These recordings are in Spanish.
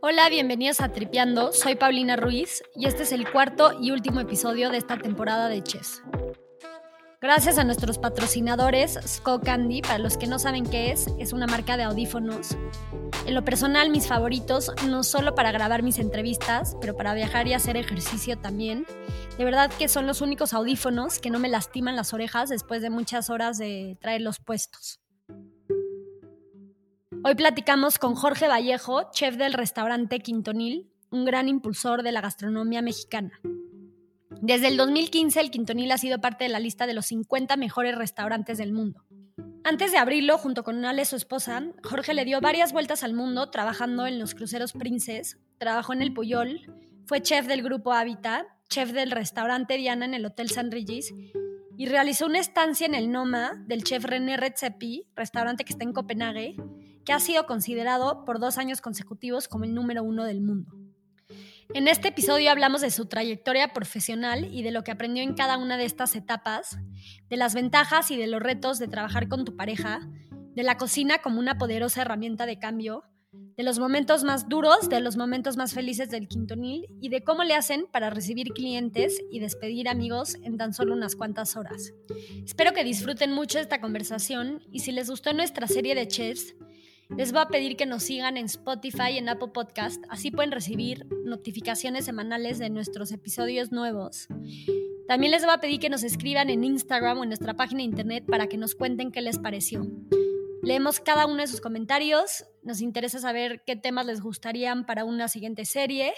Hola, bienvenidos a Tripeando. Soy Paulina Ruiz y este es el cuarto y último episodio de esta temporada de Chess. Gracias a nuestros patrocinadores, Skull Candy, para los que no saben qué es, es una marca de audífonos. En lo personal, mis favoritos, no solo para grabar mis entrevistas, pero para viajar y hacer ejercicio también. De verdad que son los únicos audífonos que no me lastiman las orejas después de muchas horas de traerlos puestos. Hoy platicamos con Jorge Vallejo, chef del restaurante Quintonil, un gran impulsor de la gastronomía mexicana. Desde el 2015, el Quintonil ha sido parte de la lista de los 50 mejores restaurantes del mundo. Antes de abrirlo, junto con Ale, su esposa, Jorge le dio varias vueltas al mundo trabajando en los cruceros Princes, trabajó en el Puyol, fue chef del grupo Habitat, chef del restaurante Diana en el Hotel San Regis y realizó una estancia en el Noma del chef René Redzepi, restaurante que está en Copenhague, que ha sido considerado por dos años consecutivos como el número uno del mundo. En este episodio hablamos de su trayectoria profesional y de lo que aprendió en cada una de estas etapas, de las ventajas y de los retos de trabajar con tu pareja, de la cocina como una poderosa herramienta de cambio, de los momentos más duros, de los momentos más felices del quintonil y de cómo le hacen para recibir clientes y despedir amigos en tan solo unas cuantas horas. Espero que disfruten mucho esta conversación y si les gustó nuestra serie de chefs, les voy a pedir que nos sigan en Spotify y en Apple Podcast, así pueden recibir notificaciones semanales de nuestros episodios nuevos. También les voy a pedir que nos escriban en Instagram o en nuestra página de internet para que nos cuenten qué les pareció. Leemos cada uno de sus comentarios, nos interesa saber qué temas les gustarían para una siguiente serie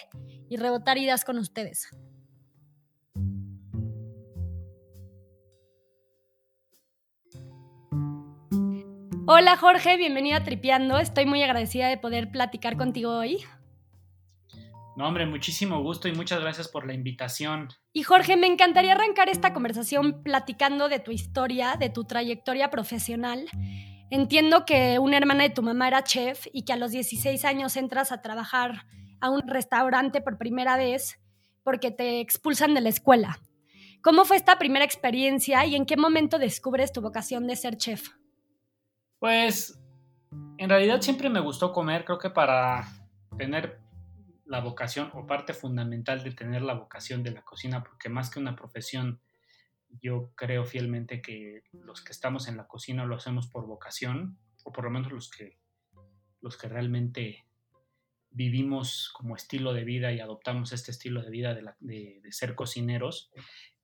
y rebotar ideas con ustedes. Hola Jorge, bienvenida a Tripeando. Estoy muy agradecida de poder platicar contigo hoy. No, hombre, muchísimo gusto y muchas gracias por la invitación. Y Jorge, me encantaría arrancar esta conversación platicando de tu historia, de tu trayectoria profesional. Entiendo que una hermana de tu mamá era chef y que a los 16 años entras a trabajar a un restaurante por primera vez porque te expulsan de la escuela. ¿Cómo fue esta primera experiencia y en qué momento descubres tu vocación de ser chef? Pues en realidad siempre me gustó comer, creo que para tener la vocación o parte fundamental de tener la vocación de la cocina, porque más que una profesión, yo creo fielmente que los que estamos en la cocina lo hacemos por vocación, o por lo menos los que, los que realmente vivimos como estilo de vida y adoptamos este estilo de vida de, ser cocineros,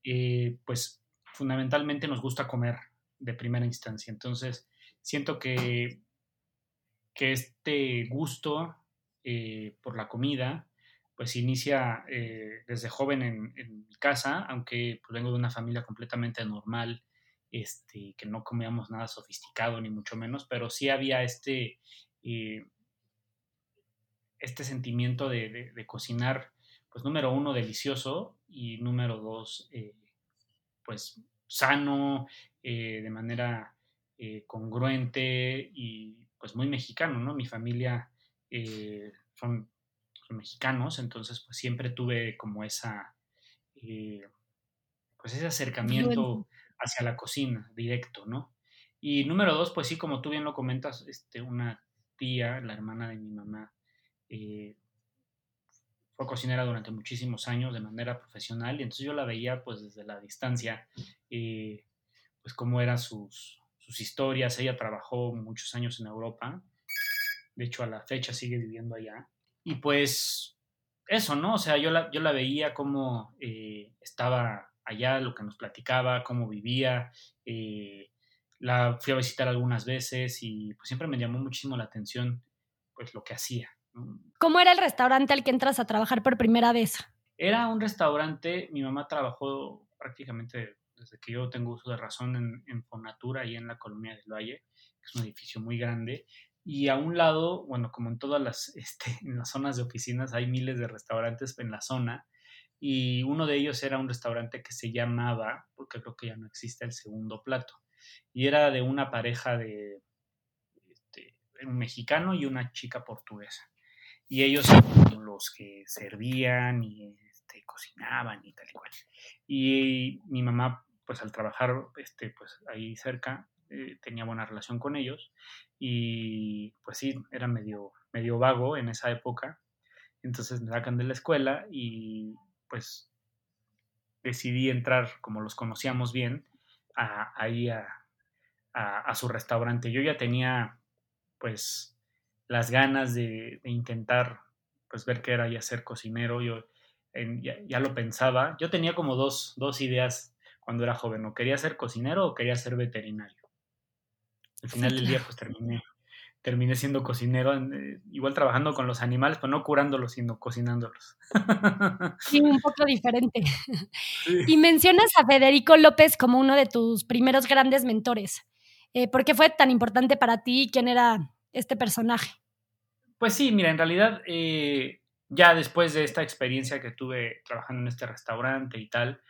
eh, pues fundamentalmente nos gusta comer de primera instancia. Entonces, siento que, que este gusto eh, por la comida, pues inicia eh, desde joven en, casa, aunque pues, vengo de una familia completamente normal, este, que no comíamos nada sofisticado ni mucho menos, pero sí había este, eh, este sentimiento de, cocinar, pues número uno, delicioso y número dos, pues sano, de manera eh, congruente y pues muy mexicano, ¿no? Mi familia eh, son, mexicanos, entonces pues siempre tuve como esa, eh, pues ese acercamiento hacia la cocina directo, ¿no? Y número dos, pues sí, como tú bien lo comentas, este, una tía, la hermana de mi mamá, fue cocinera durante muchísimos años de manera profesional y entonces yo la veía pues desde la distancia, pues cómo eran sus, sus historias. Ella trabajó muchos años en Europa. De hecho, a la fecha sigue viviendo allá. Y pues eso, ¿no? O sea, yo la, yo la veía cómo eh, estaba allá, lo que nos platicaba, cómo vivía. Eh, la fui a visitar algunas veces y pues siempre me llamó muchísimo la atención pues lo que hacía. ¿Cómo era el restaurante al que entras a trabajar por primera vez? Era un restaurante, mi mamá trabajó prácticamente desde que yo tengo uso de razón en, en Fonatura y en la Colonia del Valle, que es un edificio muy grande. Y a un lado, bueno, como en todas las, este, las zonas de oficinas, hay miles de restaurantes en la zona. Y uno de ellos era un restaurante que se llamaba, porque creo que ya no existe el segundo plato. Y era de una pareja de este, un mexicano y una chica portuguesa. Y ellos eran los que servían y este, cocinaban y tal y cual. Y mi mamá pues al trabajar este, pues ahí cerca, eh, tenía buena relación con ellos y pues sí, era medio, medio vago en esa época. Entonces me sacan de la escuela y pues decidí entrar, como los conocíamos bien, ahí a, su restaurante. Yo ya tenía pues las ganas de, intentar pues ver qué era ya ser cocinero. Yo ya, lo pensaba. Yo tenía como dos, dos ideas cuando era joven. O quería ser cocinero o quería ser veterinario. Al final del día, pues terminé, terminé siendo cocinero, eh, igual trabajando con los animales, pero no curándolos, sino cocinándolos. Sí, un poco diferente. Y mencionas a Federico López como uno de tus primeros grandes mentores. Eh, ¿Por qué fue tan importante para ti quién era este personaje? Pues sí, mira, en realidad, eh, ya después de esta experiencia que tuve trabajando en este restaurante y tal,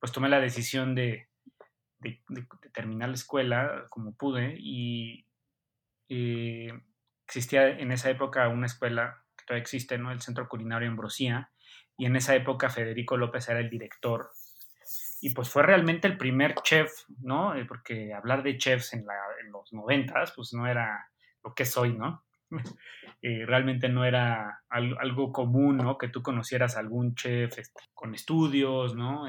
pues tomé la decisión de, terminar la escuela como pude y eh, existía en esa época una escuela que todavía existe, ¿no? El Centro Culinario Ambrosía, y en esa época Federico López era el director. Y pues fue realmente el primer chef, ¿no? Eh, porque hablar de chefs en, los noventas, pues no era lo que soy, ¿no? Eh, realmente no era algo, común, ¿no? Que tú conocieras algún chef este, con estudios, ¿no?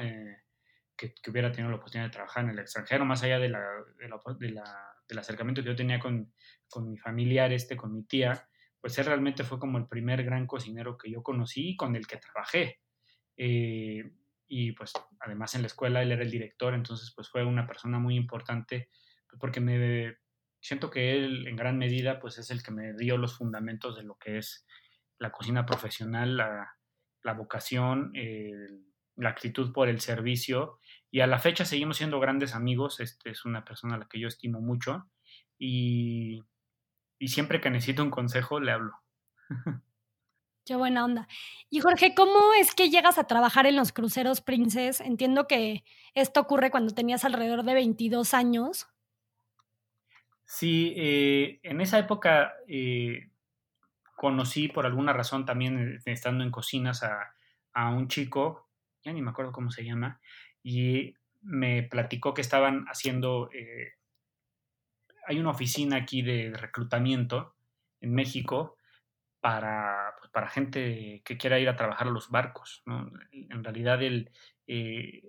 Que, hubiera tenido la oportunidad de trabajar en el extranjero, más allá de la, del acercamiento que yo tenía con, con, mi familiar, este, con mi tía, pues él realmente fue como el primer gran cocinero que yo conocí y con el que trabajé. Eh, y pues además en la escuela él era el director, entonces pues fue una persona muy importante porque me siento que él en gran medida pues es el que me dio los fundamentos de lo que es la cocina profesional, la, la vocación, la actitud por el servicio y a la fecha seguimos siendo grandes amigos. Este es una persona a la que yo estimo mucho y, siempre que necesito un consejo le hablo. Qué buena onda. Y Jorge, ¿cómo es que llegas a trabajar en los cruceros Princess? Entiendo que esto ocurre cuando tenías alrededor de 22 años. Sí, eh, en esa época eh, conocí por alguna razón también eh, estando en cocinas a, a un chico ya ni me acuerdo cómo se llama, y me platicó que estaban haciendo, eh, hay una oficina aquí de reclutamiento en México para, pues, para gente que quiera ir a trabajar a los barcos. En realidad el, eh,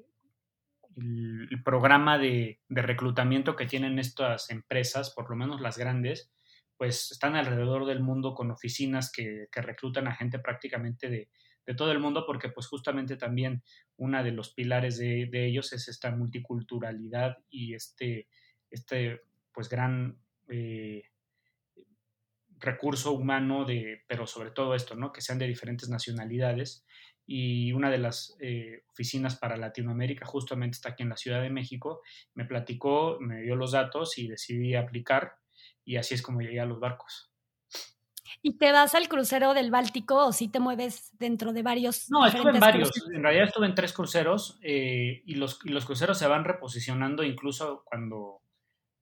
el, programa de, reclutamiento que tienen estas empresas, por lo menos las grandes, pues están alrededor del mundo con oficinas que reclutan a gente prácticamente de, todo el mundo, porque pues justamente también uno de los pilares de, ellos es esta multiculturalidad y este, este pues gran eh, recurso humano de, pero sobre todo esto, ¿no? Que sean de diferentes nacionalidades. Y una de las eh, oficinas para Latinoamérica justamente está aquí en la Ciudad de México. Me platicó, me dio los datos y decidí aplicar y así es como llegué a los barcos. ¿Y te vas al crucero del Báltico o si te mueves dentro de varios? No, estuve en varios. En realidad estuve en tres cruceros eh, y, los, los cruceros se van reposicionando incluso cuando,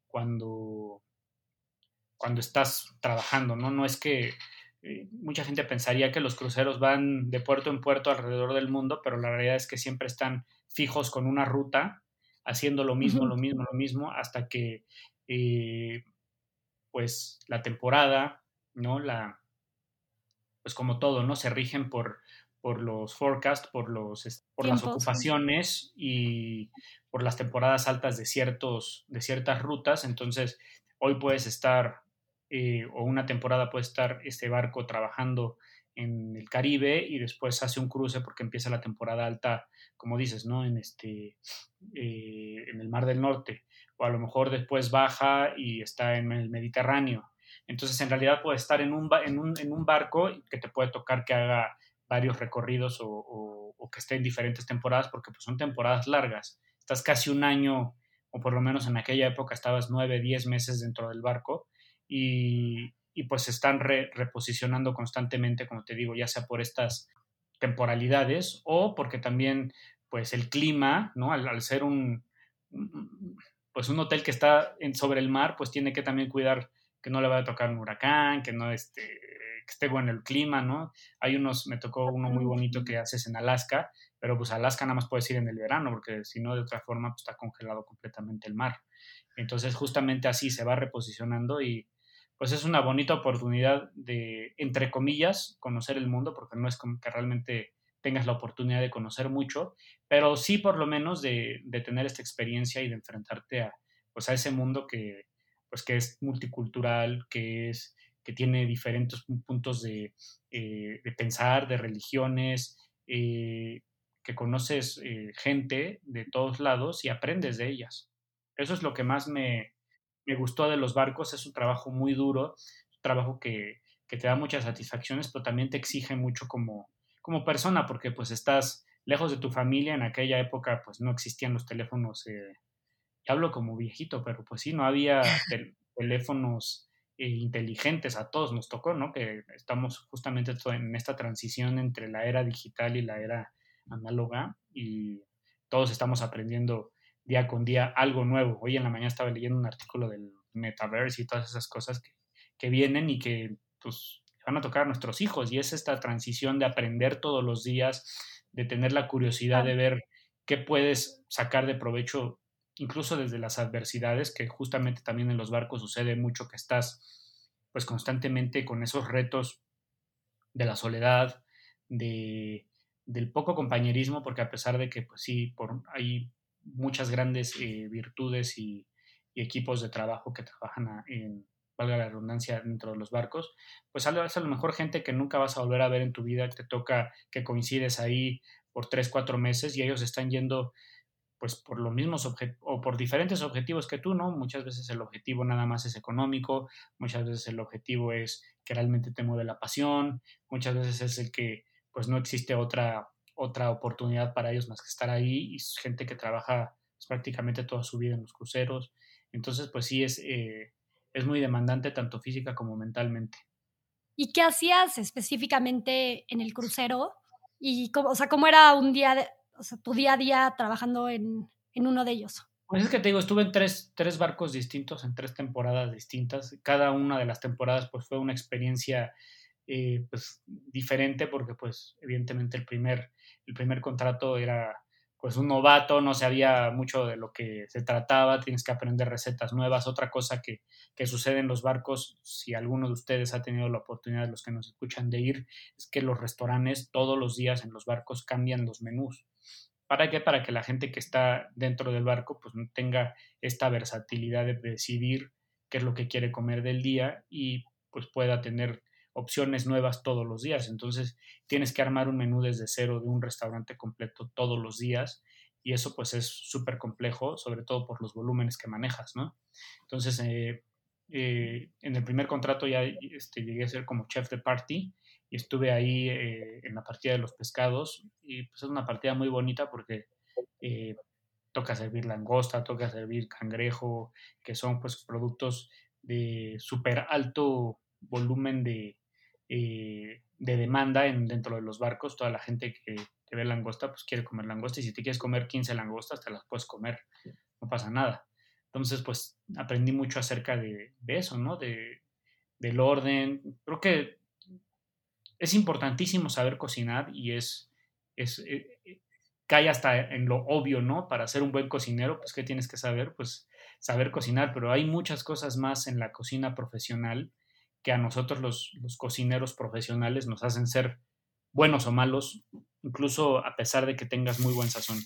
cuando, cuando estás trabajando, ¿no? No es que eh, mucha gente pensaría que los cruceros van de puerto en puerto alrededor del mundo, pero la realidad es que siempre están fijos con una ruta, haciendo lo mismo, lo mismo, lo mismo, hasta que eh, pues la temporada ¿no? La, pues como todo, ¿no? Se rigen por, por los forecasts, por, los, por las ocupaciones y por las temporadas altas de, ciertos, de ciertas rutas. Entonces, hoy puedes estar, eh, o una temporada puede estar este barco trabajando en el Caribe y después hace un cruce porque empieza la temporada alta, como dices, ¿no? En, este, eh, en el Mar del Norte. O a lo mejor después baja y está en el Mediterráneo entonces, en realidad puede estar en un, en un, en un barco que te puede tocar que haga varios recorridos o, que esté en diferentes temporadas, porque pues, son temporadas largas. Estás casi un año, o por lo menos en aquella época estabas nueve, diez meses dentro del barco y, pues se están reposicionando constantemente, como te digo, ya sea por estas temporalidades o porque también pues el clima, ¿no? Al, ser un, pues un hotel que está sobre el mar, pues tiene que también cuidar que no le vaya a tocar un huracán, que no esté, que esté bueno el clima, ¿no? Hay unos, me tocó uno muy bonito que haces en Alaska, pero pues Alaska nada más puedes ir en el verano, porque si no, de otra forma, pues está congelado completamente el mar. Entonces, justamente así se va reposicionando y pues es una bonita oportunidad de, entre comillas, conocer el mundo, porque no es como que realmente tengas la oportunidad de conocer mucho, pero sí por lo menos de, de tener esta experiencia y de enfrentarte a, pues a ese mundo que, pues que es multicultural, que es que tiene diferentes puntos de, eh, de pensar, de religiones, eh, que conoces eh, gente de todos lados y aprendes de ellas. Eso es lo que más me, me gustó de los barcos, es un trabajo muy duro, un trabajo que, que, te da muchas satisfacciones, pero también te exige mucho como, como persona, porque pues estás lejos de tu familia, en aquella época pues no existían los teléfonos, eh, hablo como viejito, pero pues sí, no había teléfonos eh, inteligentes, a todos nos tocó, ¿no? Que estamos justamente en esta transición entre la era digital y la era análoga y todos estamos aprendiendo día con día algo nuevo. Hoy en la mañana estaba leyendo un artículo del metaverse y todas esas cosas que, que vienen y que pues van a tocar a nuestros hijos y es esta transición de aprender todos los días, de tener la curiosidad de ver qué puedes sacar de provecho incluso desde las adversidades, que justamente también en los barcos sucede mucho que estás pues constantemente con esos retos de la soledad, de, del poco compañerismo, porque a pesar de que pues sí, hay muchas grandes eh, virtudes y, equipos de trabajo que trabajan en, valga la redundancia, dentro de los barcos, pues a a lo mejor gente que nunca vas a volver a ver en tu vida, te toca que coincides ahí por tres, cuatro meses y ellos están yendo pues por los mismos o por diferentes objetivos que tú, ¿no? Muchas veces el objetivo nada más es económico, muchas veces el objetivo es que realmente te mueve la pasión, muchas veces es el que pues no existe otra, otra oportunidad para ellos más que estar ahí y gente que trabaja pues, prácticamente toda su vida en los cruceros. Entonces, pues sí, es, eh, es muy demandante tanto física como mentalmente. ¿Y qué hacías específicamente en el crucero? Y cómo, o sea, ¿cómo era un día de, o sea, tu día a día trabajando en, en uno de ellos? Pues es que te digo, estuve en tres, tres, barcos distintos, en tres temporadas distintas. Cada una de las temporadas pues fue una experiencia eh, pues diferente porque pues evidentemente el primer, el primer contrato era pues un novato, no sabía mucho de lo que se trataba, tienes que aprender recetas nuevas. Otra cosa que, que, sucede en los barcos, si alguno de ustedes ha tenido la oportunidad, los que nos escuchan, de ir, es que los restaurantes todos los días en los barcos cambian los menús. ¿Para qué? Para que la gente que está dentro del barco pues tenga esta versatilidad de decidir qué es lo que quiere comer del día y pues pueda tener opciones nuevas todos los días. Entonces tienes que armar un menú desde cero de un restaurante completo todos los días y eso pues es súper complejo, sobre todo por los volúmenes que manejas, ¿no? Entonces, eh, eh, en el primer contrato ya este, llegué a ser como chef de party y estuve ahí eh, en la partida de los pescados y pues es una partida muy bonita porque toca servir langosta, toca servir cangrejo, que son pues productos de súper alto volumen de, eh, de demanda en, dentro de los barcos. Toda la gente que, que, ve langosta, pues quiere comer langosta y si te quieres comer 15 langostas, te las puedes comer, no pasa nada. Entonces, pues aprendí mucho acerca de, de eso, ¿no? De, del orden. Creo que es importantísimo saber cocinar y es, eh, eh, cae hasta en lo obvio, ¿no? Para ser un buen cocinero, pues, ¿qué tienes que saber? Pues saber cocinar, pero hay muchas cosas más en la cocina profesional que a nosotros los, cocineros profesionales nos hacen ser buenos o malos, incluso a pesar de que tengas muy buen sazón,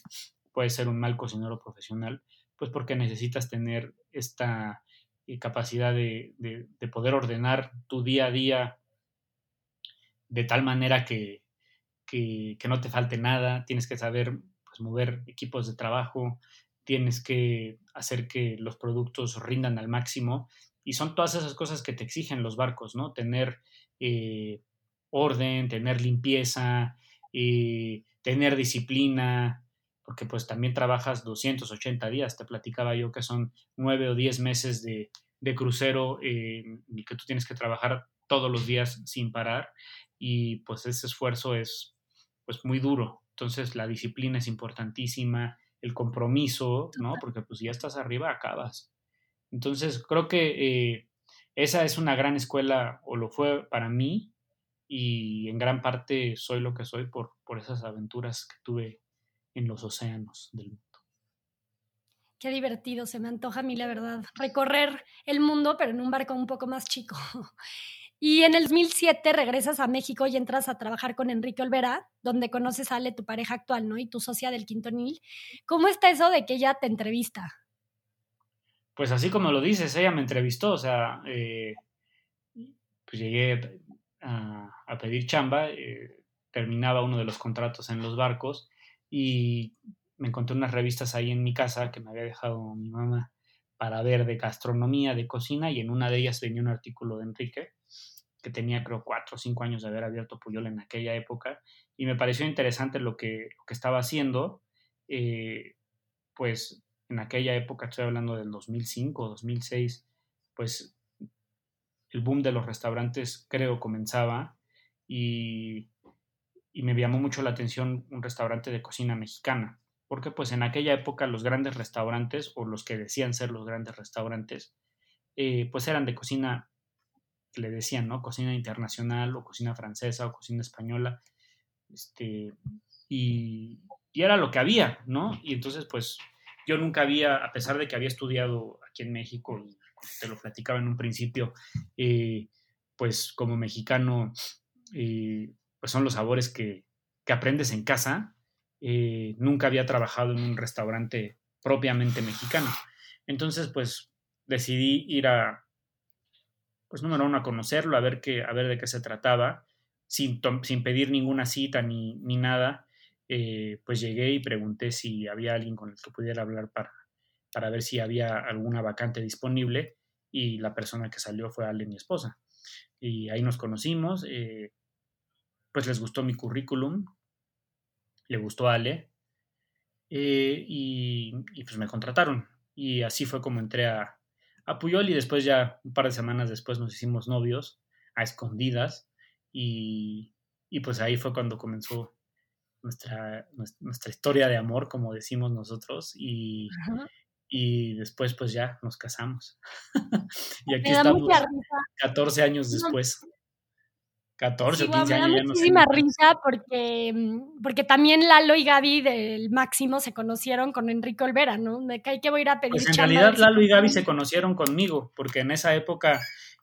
puedes ser un mal cocinero profesional, pues porque necesitas tener esta eh, capacidad de, poder ordenar tu día a día de tal manera que, que, no te falte nada, tienes que saber pues, mover equipos de trabajo, tienes que hacer que los productos rindan al máximo y son todas esas cosas que te exigen los barcos, ¿no? Tener eh, orden, tener limpieza, eh, tener disciplina, porque pues también trabajas 280 días, te platicaba yo que son nueve o diez meses de, de crucero eh, que tú tienes que trabajar todos los días sin parar y pues ese esfuerzo es pues muy duro. Entonces la disciplina es importantísima, el compromiso, ¿no? Porque pues ya estás arriba, acabas. Entonces, creo que eh, esa es una gran escuela, o lo fue para mí, y en gran parte soy lo que soy por, por esas aventuras que tuve en los océanos del mundo. Qué divertido, se me antoja a mí, la verdad, recorrer el mundo, pero en un barco un poco más chico. Y en el 2007 regresas a México y entras a trabajar con Enrique Olvera, donde conoces a Ale, tu pareja actual, ¿no? Y tu socia del Quintonil. ¿Cómo está eso de que ella te entrevista? Pues así como lo dices, ella me entrevistó, o sea, eh, pues llegué a, pedir chamba, eh, terminaba uno de los contratos en los barcos y me encontré unas revistas ahí en mi casa que me había dejado mi mamá para ver de gastronomía, de cocina, y en una de ellas venía un artículo de Enrique que tenía creo cuatro o cinco años de haber abierto Puyol en aquella época, y me pareció interesante lo que, estaba haciendo, eh, pues en aquella época, estoy hablando del 2005, 2006, pues el boom de los restaurantes creo comenzaba y, y me llamó mucho la atención un restaurante de cocina mexicana, porque pues en aquella época los grandes restaurantes o los que decían ser los grandes restaurantes, eh, pues eran de cocina le decían, ¿no? Cocina internacional o cocina francesa o cocina española. Este, y, era lo que había, ¿no? Y entonces, pues, yo nunca había, a pesar de que había estudiado aquí en México, y te lo platicaba en un principio, eh, pues como mexicano, eh, pues son los sabores que, que aprendes en casa. Eh, nunca había trabajado en un restaurante propiamente mexicano. Entonces, pues decidí ir a, pues número uno, a conocerlo, a ver, qué, a ver de qué se trataba, sin, sin pedir ninguna cita ni, ni nada, eh, pues llegué y pregunté si había alguien con el que pudiera hablar para, para ver si había alguna vacante disponible y la persona que salió fue Ale, mi esposa. Y ahí nos conocimos, eh, pues les gustó mi currículum, le gustó Ale eh, y, y, pues me contrataron. Y así fue como entré a, a Puyol y después ya un par de semanas después nos hicimos novios a escondidas y, pues ahí fue cuando comenzó nuestra, nuestra, historia de amor, como decimos nosotros, y, y después pues ya nos casamos. y aquí estamos 14 años después. 14 o 15 años. Me da muchísima risa porque, mm, porque también Lalo y Gaby del Máximo se conocieron con Enrique Olvera, ¿no? Me cae que voy a ir a pedir. Pues en realidad Lalo y Gaby se conocieron conmigo, porque en esa época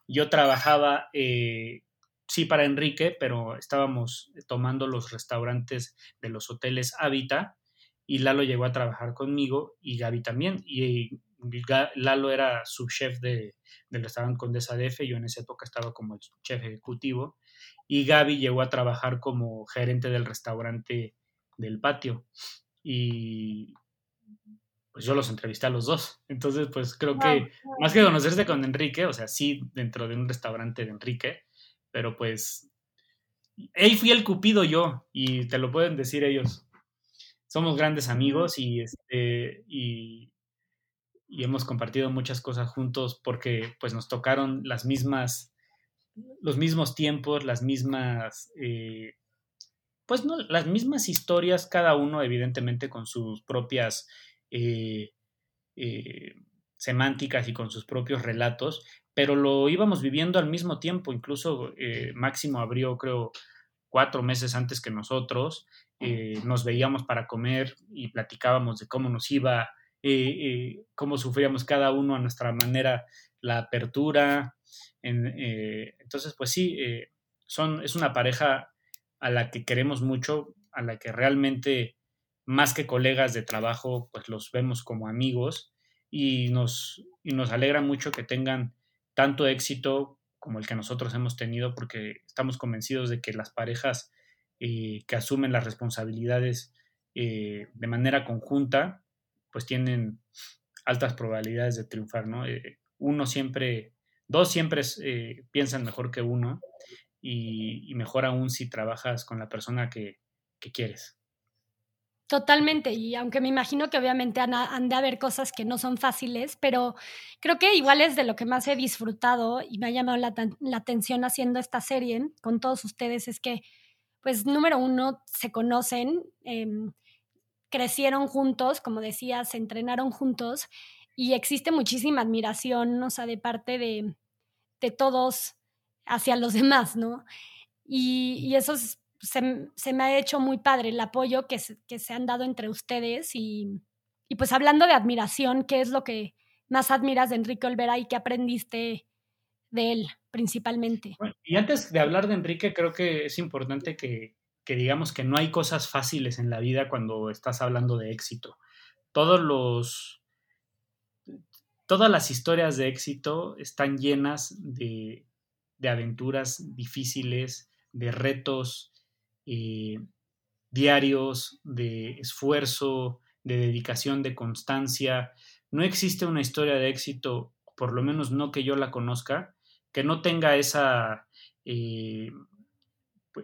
yo trabajaba, eh, sí, para Enrique, pero estábamos tomando los restaurantes de los hoteles Habita y Lalo llegó a trabajar conmigo y Gaby también. Y Lalo era subchef de, del restaurante Condesa DF, yo en esa época estaba como el chef ejecutivo y Gaby llegó a trabajar como gerente del restaurante del patio y pues yo los entrevisté a los dos. Entonces, pues creo que más que conocerse con Enrique, o sea, sí dentro de un restaurante de Enrique, pero pues ahí fui el cupido yo y te lo pueden decir ellos. Somos grandes amigos y este y, y hemos compartido muchas cosas juntos porque pues nos tocaron las mismas los mismos tiempos, las mismas, eh, pues no, las mismas historias, cada uno evidentemente con sus propias eh, eh, semánticas y con sus propios relatos, pero lo íbamos viviendo al mismo tiempo, incluso Máximo abrió, creo, cuatro meses antes que nosotros, nos veíamos para comer y platicábamos de cómo nos iba, cómo sufríamos cada uno a nuestra manera la apertura, eh, entonces, pues sí, eh, son, es una pareja a la que queremos mucho, a la que realmente, más que colegas de trabajo, pues los vemos como amigos y nos, y nos alegra mucho que tengan tanto éxito como el que nosotros hemos tenido, porque estamos convencidos de que las parejas eh, que asumen las responsabilidades de manera conjunta, pues tienen altas probabilidades de triunfar, ¿no? uno siempre dos siempre eh, piensan mejor que uno y, mejor aún si trabajas con la persona que, quieres. Totalmente, y aunque me imagino que obviamente han, de haber cosas que no son fáciles, pero creo que igual es de lo que más he disfrutado y me ha llamado la, atención haciendo esta serie con todos ustedes, es que, pues, número uno, se conocen, em, crecieron juntos, como decías, se entrenaron juntos y existe muchísima admiración, o sea, de parte de, de todos hacia los demás, ¿no? Y, eso es se, me ha hecho muy padre el apoyo que se, que se han dado entre ustedes y, y, pues hablando de admiración, ¿qué es lo que más admiras de Enrique Olvera y qué aprendiste de él principalmente? y antes de hablar de Enrique, creo que es importante que, que digamos que no hay cosas fáciles en la vida cuando estás hablando de éxito. Todos los, todas las historias de éxito están llenas de, de aventuras difíciles, de retos eh, diarios, de esfuerzo, de dedicación, de constancia. No existe una historia de éxito, por lo menos no que yo la conozca, que no tenga esa, eh,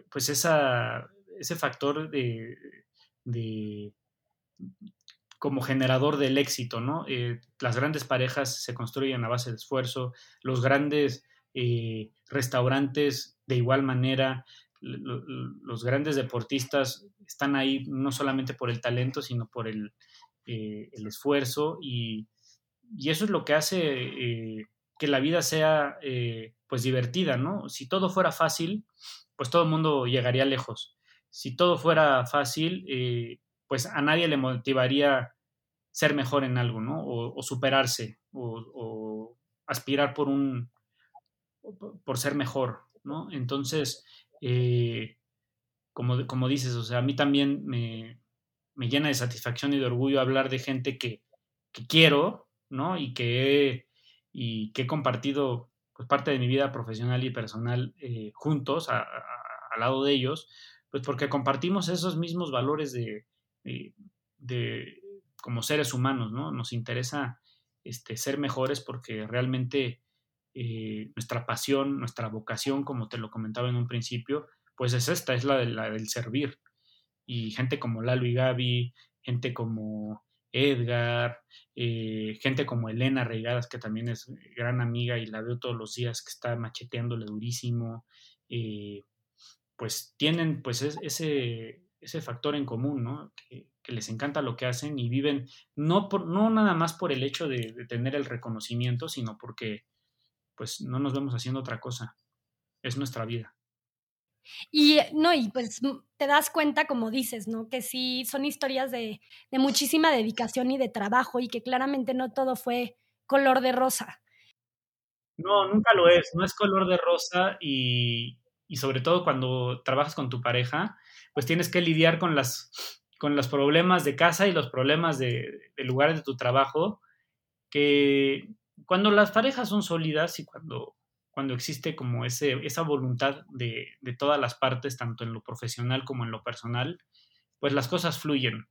pues esa, ese factor de, como generador del éxito, ¿no? Eh, las grandes parejas se construyen a base de esfuerzo, los grandes eh, restaurantes de igual manera, los grandes deportistas están ahí no solamente por el talento, sino por el, eh, el esfuerzo y, y, eso es lo que hace que la vida sea pues divertida, ¿no? Si todo fuera fácil, pues todo el mundo llegaría lejos. Si todo fuera fácil, pues a nadie le motivaría ser mejor en algo, ¿no? O, superarse, o, aspirar por un, por ser mejor, ¿no? Entonces, eh, como, como dices, o sea, a mí también me, llena de satisfacción y de orgullo hablar de gente que, quiero, ¿no? Y que y que he compartido pues, parte de mi vida profesional y personal eh, juntos, al lado de ellos, pues porque compartimos esos mismos valores de, de, como seres humanos, ¿no? Nos interesa este, ser mejores porque realmente eh, nuestra pasión, nuestra vocación, como te lo comentaba en un principio, pues es esta, es la, de, la del servir. Y gente como Lalo y Gaby, gente como Edgar, eh, gente como Elena Reigadas, que también es gran amiga y la veo todos los días, que está macheteándole durísimo, eh, pues tienen pues ese, ese factor en común, ¿no? Que, les encanta lo que hacen y viven no, por, no nada más por el hecho de, tener el reconocimiento, sino porque pues no nos vemos haciendo otra cosa. Es nuestra vida. Y no, y pues te das cuenta, como dices, ¿no? Que sí son historias de, de muchísima dedicación y de trabajo y que claramente no todo fue color de rosa. No, nunca lo es, no es color de rosa y, y sobre todo cuando trabajas con tu pareja, pues tienes que lidiar con, las, con los problemas de casa y los problemas de, de lugares de tu trabajo, que cuando las parejas son sólidas y cuando, cuando existe como ese, esa voluntad de, de todas las partes, tanto en lo profesional como en lo personal, pues las cosas fluyen,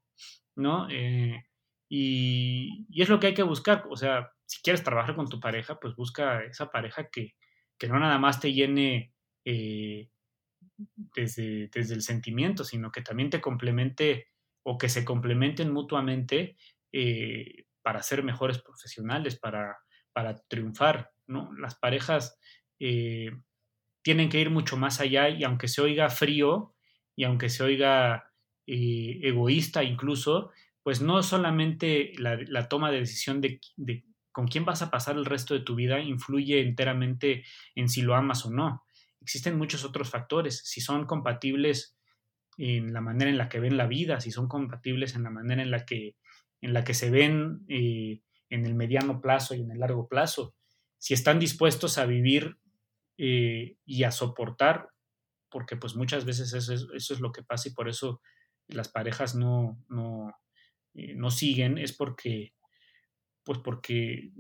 ¿no? Eh, y, y, es lo que hay que buscar, o sea, si quieres trabajar con tu pareja, pues busca esa pareja que, que no nada más te llene eh, desde, desde el sentimiento, sino que también te complemente o que se complementen mutuamente eh, para ser mejores profesionales, para, para triunfar. ¿no? Las parejas eh, tienen que ir mucho más allá y aunque se oiga frío y aunque se oiga eh, egoísta incluso, pues no solamente la, toma de decisión de, de, con quién vas a pasar el resto de tu vida influye enteramente en si lo amas o no, existen muchos otros factores. Si son compatibles en la manera en la que ven la vida, si son compatibles en la manera en la que, en la que se ven eh, en el mediano plazo y en el largo plazo, si están dispuestos a vivir eh, y a soportar, porque pues muchas veces eso es, lo que pasa y por eso las parejas no, no, eh, no siguen, es porque, pues porque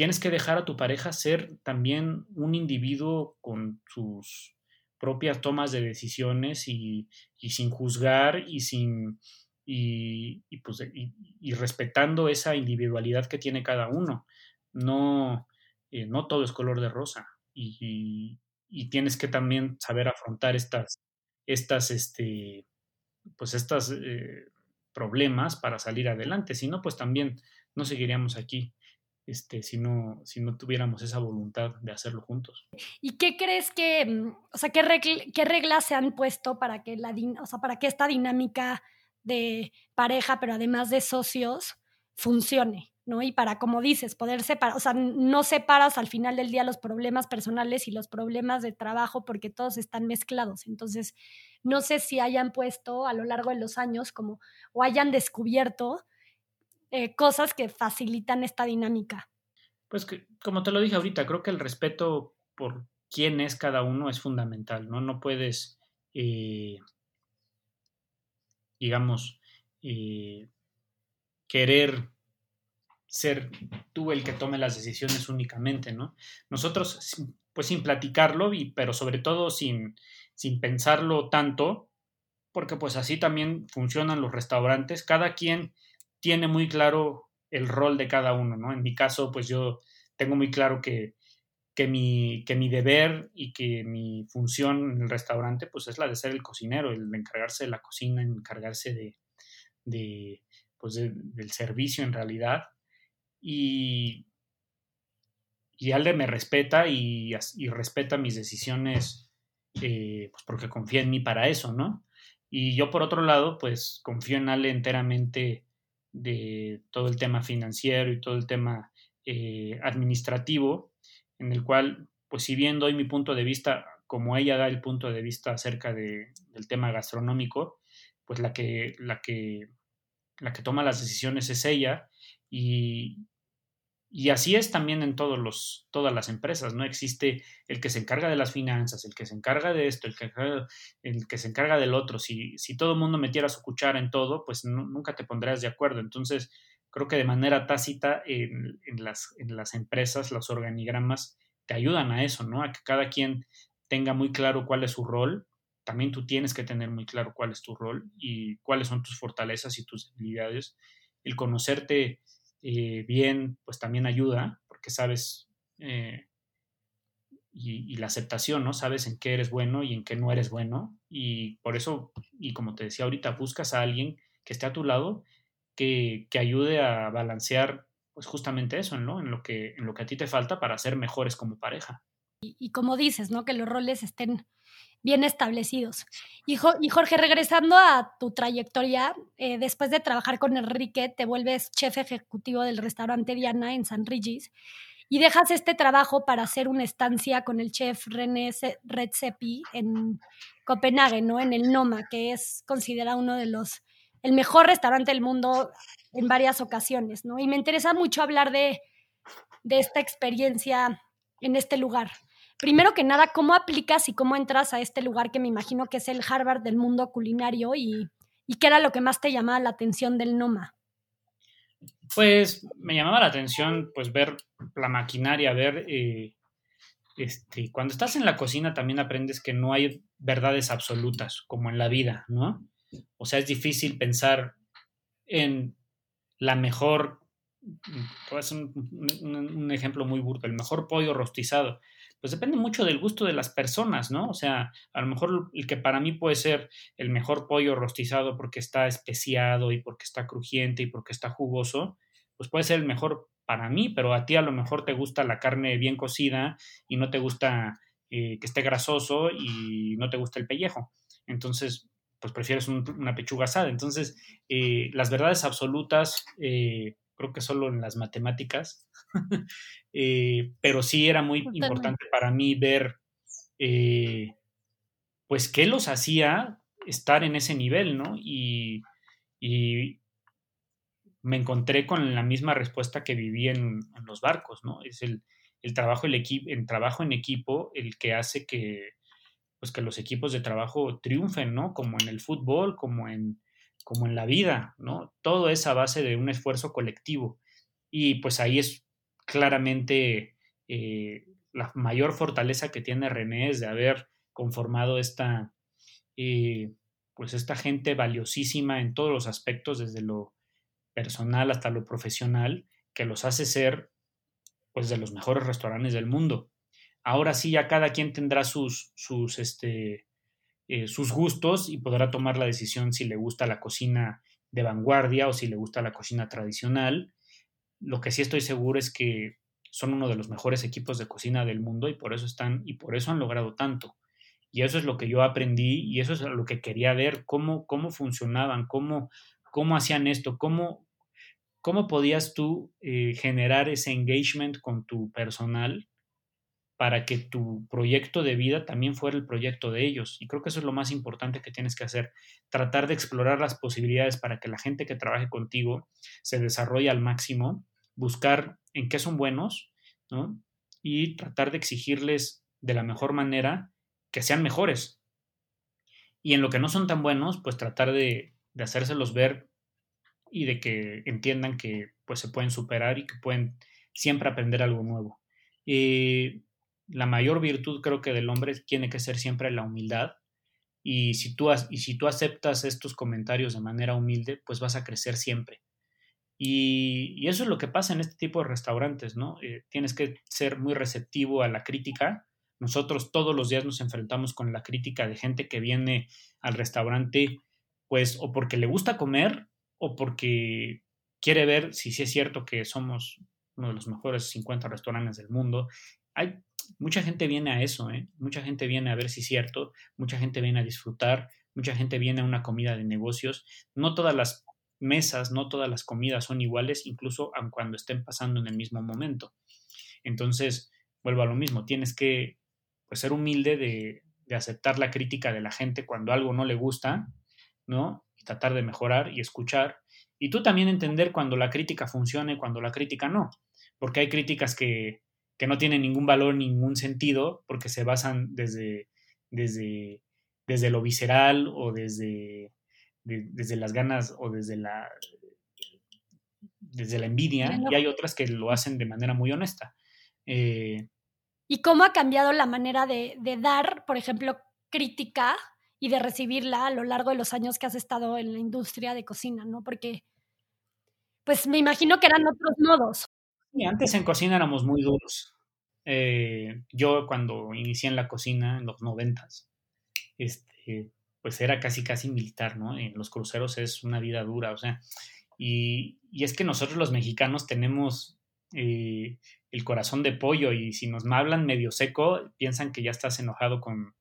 tienes que dejar a tu pareja ser también un individuo con sus propias tomas de decisiones y, sin juzgar y sin y, pues, y, respetando esa individualidad que tiene cada uno. No, eh, no todo es color de rosa y, tienes que también saber afrontar estas, estas, este, pues estas eh, problemas para salir adelante. Si no, pues también no seguiríamos aquí este, si, no, si no tuviéramos esa voluntad de hacerlo juntos. ¿Y qué crees que, mm, o sea, qué, reglas se han puesto para que, la, o sea, para que esta dinámica de pareja, pero además de socios, funcione? ¿no? Y para, como dices, poder separar, o sea, no separas al final del día los problemas personales y los problemas de trabajo porque todos están mezclados. Entonces, no sé si hayan puesto a lo largo de los años como, o hayan descubierto eh, cosas que facilitan esta dinámica. Pues que, como te lo dije ahorita, creo que el respeto por quién es cada uno es fundamental, ¿no? No puedes, eh, digamos, eh, querer ser tú el que tome las decisiones únicamente, ¿no? Nosotros, pues sin platicarlo, pero sobre todo sin, sin pensarlo tanto, porque pues así también funcionan los restaurantes, cada quien tiene muy claro el rol de cada uno, ¿no? En mi caso, pues yo tengo muy claro que, que, mi, que mi deber y que mi función en el restaurante, pues es la de ser el cocinero, el de encargarse de la cocina, encargarse de, de pues del servicio en realidad. Y, y Alde me respeta y, respeta mis decisiones, eh, pues porque confía en mí para eso, ¿no? Y yo por otro lado, pues confío en Ale enteramente de todo el tema financiero y todo el tema eh, administrativo, en el cual, pues si bien doy mi punto de vista, como ella da el punto de vista acerca de, del tema gastronómico, pues la que, la que, la que toma las decisiones es ella y, y así es también en todos los, todas las empresas, ¿no? Existe el que se encarga de las finanzas, el que se encarga de esto, el que, el que se encarga del otro. Si, si todo el mundo metiera su cuchara en todo, pues nunca te pondrás de acuerdo. Entonces, creo que de manera tácita en, en, las, en las empresas, los organigramas te ayudan a eso, ¿no? A que cada quien tenga muy claro cuál es su rol. También tú tienes que tener muy claro cuál es tu rol y cuáles son tus fortalezas y tus debilidades. El conocerte eh, bien, pues también ayuda, porque sabes, eh, y, la aceptación, ¿no? Sabes en qué eres bueno y en qué no eres bueno, y por eso, y como te decía ahorita, buscas a alguien que esté a tu lado, que, que ayude a balancear, pues justamente eso, ¿no? En lo, que, en lo que a ti te falta para ser mejores como pareja. Y, y como dices, ¿no? Que los roles estén bien establecidos. Y, Jorge, regresando a tu trayectoria, eh, después de trabajar con Enrique, te vuelves chef ejecutivo del restaurante Diana en San Regis y dejas este trabajo para hacer una estancia con el chef René Redzepi en Copenhague, ¿no? En el Noma, que es considerado uno de los, el mejor restaurante del mundo en varias ocasiones, ¿no? Y me interesa mucho hablar de, de esta experiencia en este lugar primero que nada, ¿cómo aplicas y cómo entras a este lugar que me imagino que es el Harvard del mundo culinario y, qué era lo que más te llamaba la atención del Noma? Pues me llamaba la atención pues ver la maquinaria, ver eh, este, cuando estás en la cocina también aprendes que no hay verdades absolutas como en la vida, ¿no? O sea, es difícil pensar en la mejor, pues un, un ejemplo muy burdo, el mejor pollo rostizado pues depende mucho del gusto de las personas, ¿no? O sea, a lo mejor el que para mí puede ser el mejor pollo rostizado porque está especiado y porque está crujiente y porque está jugoso, pues puede ser el mejor para mí, pero a ti a lo mejor te gusta la carne bien cocida y no te gusta eh, que esté grasoso y no te gusta el pellejo. Entonces, pues prefieres una pechuga asada. Entonces, eh, las verdades absolutas, eh, creo que solo en las matemáticas, eh, pero sí era muy importante para mí ver, eh, pues, qué los hacía estar en ese nivel, ¿no? Y, me encontré con la misma respuesta que viví en, los barcos, ¿no? Es el, trabajo, el, el trabajo en equipo el que hace que, pues, que los equipos de trabajo triunfen, ¿no? Como en el fútbol, como en, como en la vida, ¿no? Todo es a base de un esfuerzo colectivo. Y pues ahí es claramente eh, la mayor fortaleza que tiene René es de haber conformado esta, eh, pues esta gente valiosísima en todos los aspectos, desde lo personal hasta lo profesional, que los hace ser pues de los mejores restaurantes del mundo. Ahora sí, ya cada quien tendrá sus, sus, este, eh, sus gustos y podrá tomar la decisión si le gusta la cocina de vanguardia o si le gusta la cocina tradicional. Lo que sí estoy seguro es que son uno de los mejores equipos de cocina del mundo y por eso están y por eso han logrado tanto. Y eso es lo que yo aprendí y eso es lo que quería ver, cómo, cómo funcionaban, cómo, cómo hacían esto, cómo, ¿cómo podías tú eh, generar ese engagement con tu personal para que tu proyecto de vida también fuera el proyecto de ellos? Y creo que eso es lo más importante que tienes que hacer, tratar de explorar las posibilidades para que la gente que trabaje contigo se desarrolle al máximo, buscar en qué son buenos, ¿no? Y tratar de exigirles de la mejor manera que sean mejores. Y en lo que no son tan buenos, pues tratar de, de hacérselos ver y de que entiendan que pues se pueden superar y que pueden siempre aprender algo nuevo. y la mayor virtud creo que del hombre tiene que ser siempre la humildad y si tú, y si tú aceptas estos comentarios de manera humilde, pues vas a crecer siempre. Y, eso es lo que pasa en este tipo de restaurantes, ¿no? Eh, tienes que ser muy receptivo a la crítica. Nosotros todos los días nos enfrentamos con la crítica de gente que viene al restaurante, pues o porque le gusta comer o porque quiere ver si sí es cierto que somos uno de los mejores 50 restaurantes del mundo. Hay mucha gente viene a eso, ¿eh? Mucha gente viene a ver si es cierto, mucha gente viene a disfrutar, mucha gente viene a una comida de negocios. No todas las mesas, no todas las comidas son iguales, incluso cuando estén pasando en el mismo momento. Entonces, vuelvo a lo mismo, tienes que pues, ser humilde de, de aceptar la crítica de la gente cuando algo no le gusta, ¿no? y tratar de mejorar y escuchar. Y tú también entender cuando la crítica funciona y cuando la crítica no. Porque hay críticas que, que no tienen ningún valor, ningún sentido, porque se basan desde, desde, desde lo visceral o desde, desde las ganas o desde la, desde la envidia. Y hay otras que lo hacen de manera muy honesta. Eh, ¿Y cómo ha cambiado la manera de, de dar, por ejemplo, crítica y de recibirla a lo largo de los años que has estado en la industria de cocina, ¿no? Porque, pues me imagino que eran otros modos. Sí, antes en cocina éramos muy duros. Eh, yo cuando inicié en la cocina en los noventas, este, pues era casi casi militar, ¿no? En los cruceros es una vida dura, o sea, y, y es que nosotros los mexicanos tenemos eh, el corazón de pollo y si nos hablan medio seco, piensan que ya estás enojado con,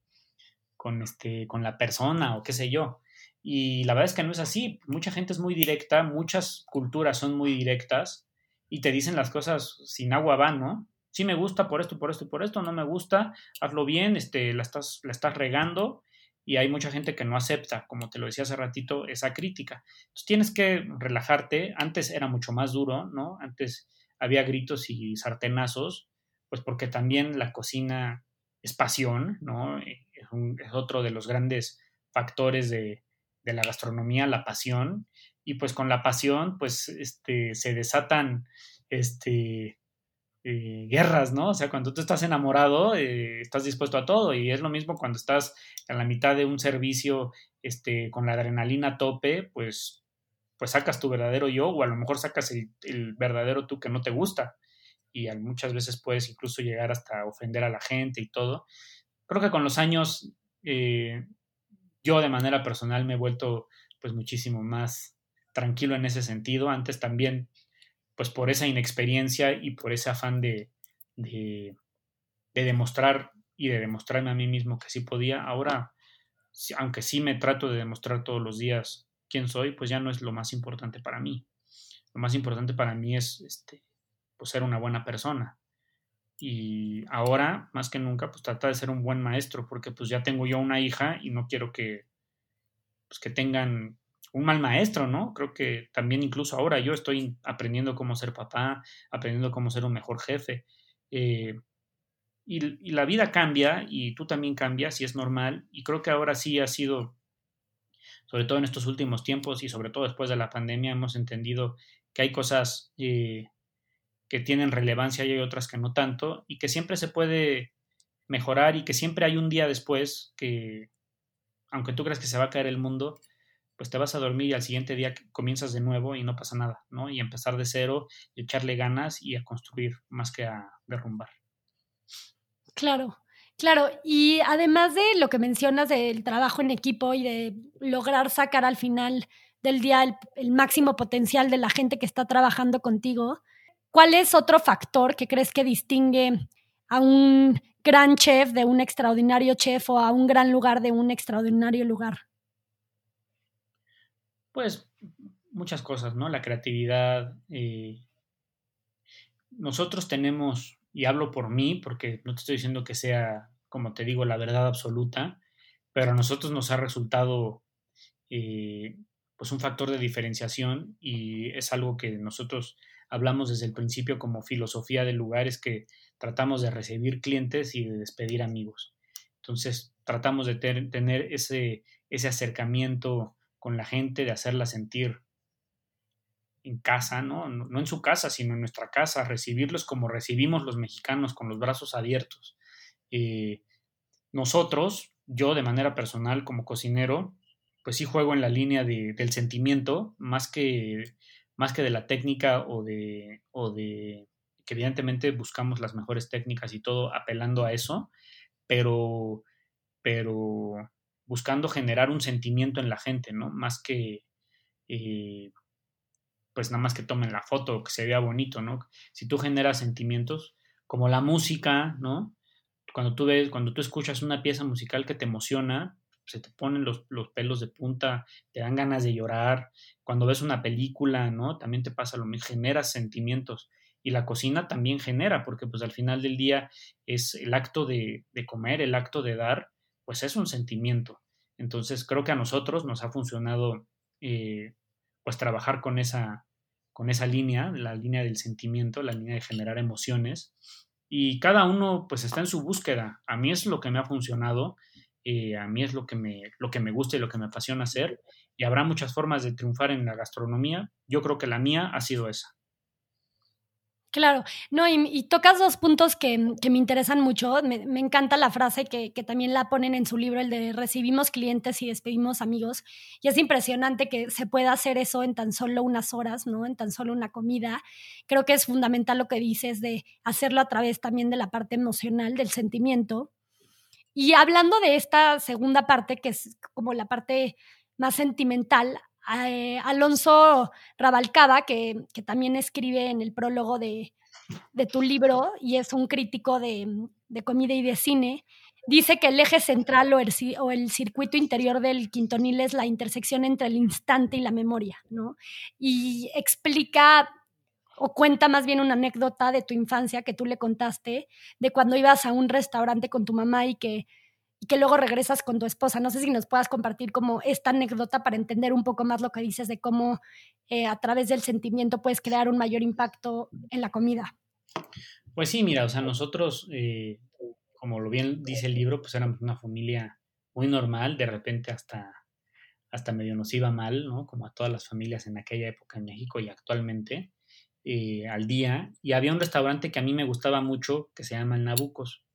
con, este, con la persona o qué sé yo. Y la verdad es que no es así. Mucha gente es muy directa, muchas culturas son muy directas y te dicen las cosas sin agua van, ¿no? Sí me gusta por esto, por esto por esto, no me gusta, hazlo bien, este, la, estás, la estás regando y hay mucha gente que no acepta, como te lo decía hace ratito, esa crítica. Entonces tienes que relajarte. Antes era mucho más duro, ¿no? Antes había gritos y sartenazos, pues porque también la cocina es pasión, ¿no? Eh, es, otro de los grandes factores de, la gastronomía, la pasión. Y pues con la pasión, pues este, se desatan este, eh, guerras, ¿no? O sea, cuando tú estás enamorado, eh, estás dispuesto a todo. Y es lo mismo cuando estás a la mitad de un servicio este, con la adrenalina a tope, pues, pues sacas tu verdadero yo, o a lo mejor sacas el, verdadero tú que no te gusta y muchas veces puedes incluso llegar hasta ofender a la gente y todo. Creo que con los años eh, yo de manera personal me he vuelto pues muchísimo más tranquilo en ese sentido. Antes también pues por esa inexperiencia y por ese afán de, de, demostrar y de demostrarme a mí mismo que sí podía, ahora aunque sí me trato de demostrar todos los días quién soy, pues ya no es lo más importante para mí. Lo más importante para mí es este, pues ser una buena persona. Y ahora, más que nunca, pues trata de ser un buen maestro, porque pues ya tengo yo una hija y no quiero que, pues, que tengan un mal maestro, ¿no? Creo que también incluso ahora yo estoy aprendiendo cómo ser papá, aprendiendo cómo ser un mejor jefe. Eh, y, la vida cambia y tú también cambias y es normal. Y creo que ahora sí ha sido, sobre todo en estos últimos tiempos y sobre todo después de la pandemia, hemos entendido que hay cosas eh, que tienen relevancia y hay otras que no tanto, y que siempre se puede mejorar y que siempre hay un día después que, aunque tú creas que se va a caer el mundo, pues te vas a dormir y al siguiente día comienzas de nuevo y no pasa nada, ¿no? Y empezar de cero, y echarle ganas y a construir más que a derrumbar. Claro, claro. Y además de lo que mencionas del trabajo en equipo y de lograr sacar al final del día el, el máximo potencial de la gente que está trabajando contigo, ¿Cuál es otro factor que crees que distingue a un gran chef de un extraordinario chef o a un gran lugar de un extraordinario lugar? Pues muchas cosas, ¿no? La creatividad. Eh, nosotros tenemos, y hablo por mí, porque no te estoy diciendo que sea, como te digo, la verdad absoluta, pero a nosotros nos ha resultado eh, pues un factor de diferenciación y es algo que nosotros hablamos desde el principio como filosofía del lugar, es que tratamos de recibir clientes y de despedir amigos. Entonces, tratamos de tener ese, ese acercamiento con la gente, de hacerla sentir en casa, ¿no? ¿no? en su casa, sino en nuestra casa, recibirlos como recibimos los mexicanos, con los brazos abiertos. Eh, nosotros, yo de manera personal como cocinero, pues sí juego en la línea del sentimiento, más que, más que de la técnica o de, o de que evidentemente buscamos las mejores técnicas y todo apelando a eso, pero, pero buscando generar un sentimiento en la gente, ¿no? Más que, eh, pues nada más que tomen la foto o que se vea bonito, ¿no? Si tú generas sentimientos, como la música, ¿no? Cuando tú ves, cuando tú escuchas una pieza musical que te emociona, se te ponen los, los, pelos de punta, te dan ganas de llorar. Cuando ves una película, ¿no? También te pasa lo mismo, generas sentimientos. Y la cocina también genera, porque pues al final del día es el acto de, de comer, el acto de dar, pues es un sentimiento. Entonces creo que a nosotros nos ha funcionado eh, pues trabajar con esa, con esa línea, la línea del sentimiento, la línea de generar emociones. Y cada uno pues está en su búsqueda. A mí es lo que me ha funcionado eh, a mí es lo que, me, lo que me gusta y lo que me apasiona hacer. Y habrá muchas formas de triunfar en la gastronomía. Yo creo que la mía ha sido esa. Claro, no, y, tocas dos puntos que, me interesan mucho. Me, encanta la frase que, que, también la ponen en su libro, el de recibimos clientes y despedimos amigos. Y es impresionante que se pueda hacer eso en tan solo unas horas, ¿no? En tan solo una comida. Creo que es fundamental lo que dices de hacerlo a través también de la parte emocional, del sentimiento. Y hablando de esta segunda parte, que es como la parte más sentimental, eh, Alonso Rabalcaba, que, también escribe en el prólogo de, tu libro y es un crítico de, comida y de cine, dice que el eje central o el, o el, circuito interior del quintonil es la intersección entre el instante y la memoria, ¿no? Y explica o cuenta más bien una anécdota de tu infancia que tú le contaste, de cuando ibas a un restaurante con tu mamá y que, que luego regresas con tu esposa. No sé si nos puedas compartir como esta anécdota para entender un poco más lo que dices de cómo eh, a través del sentimiento puedes crear un mayor impacto en la comida. Pues sí, mira, o sea, nosotros, eh, como lo bien dice el libro, pues éramos una familia muy normal, de repente hasta, hasta medio nos iba mal, ¿no? Como a todas las familias en aquella época en México y actualmente. Eh, al día y había un restaurante que a mí me gustaba mucho que se llama el Nabucos,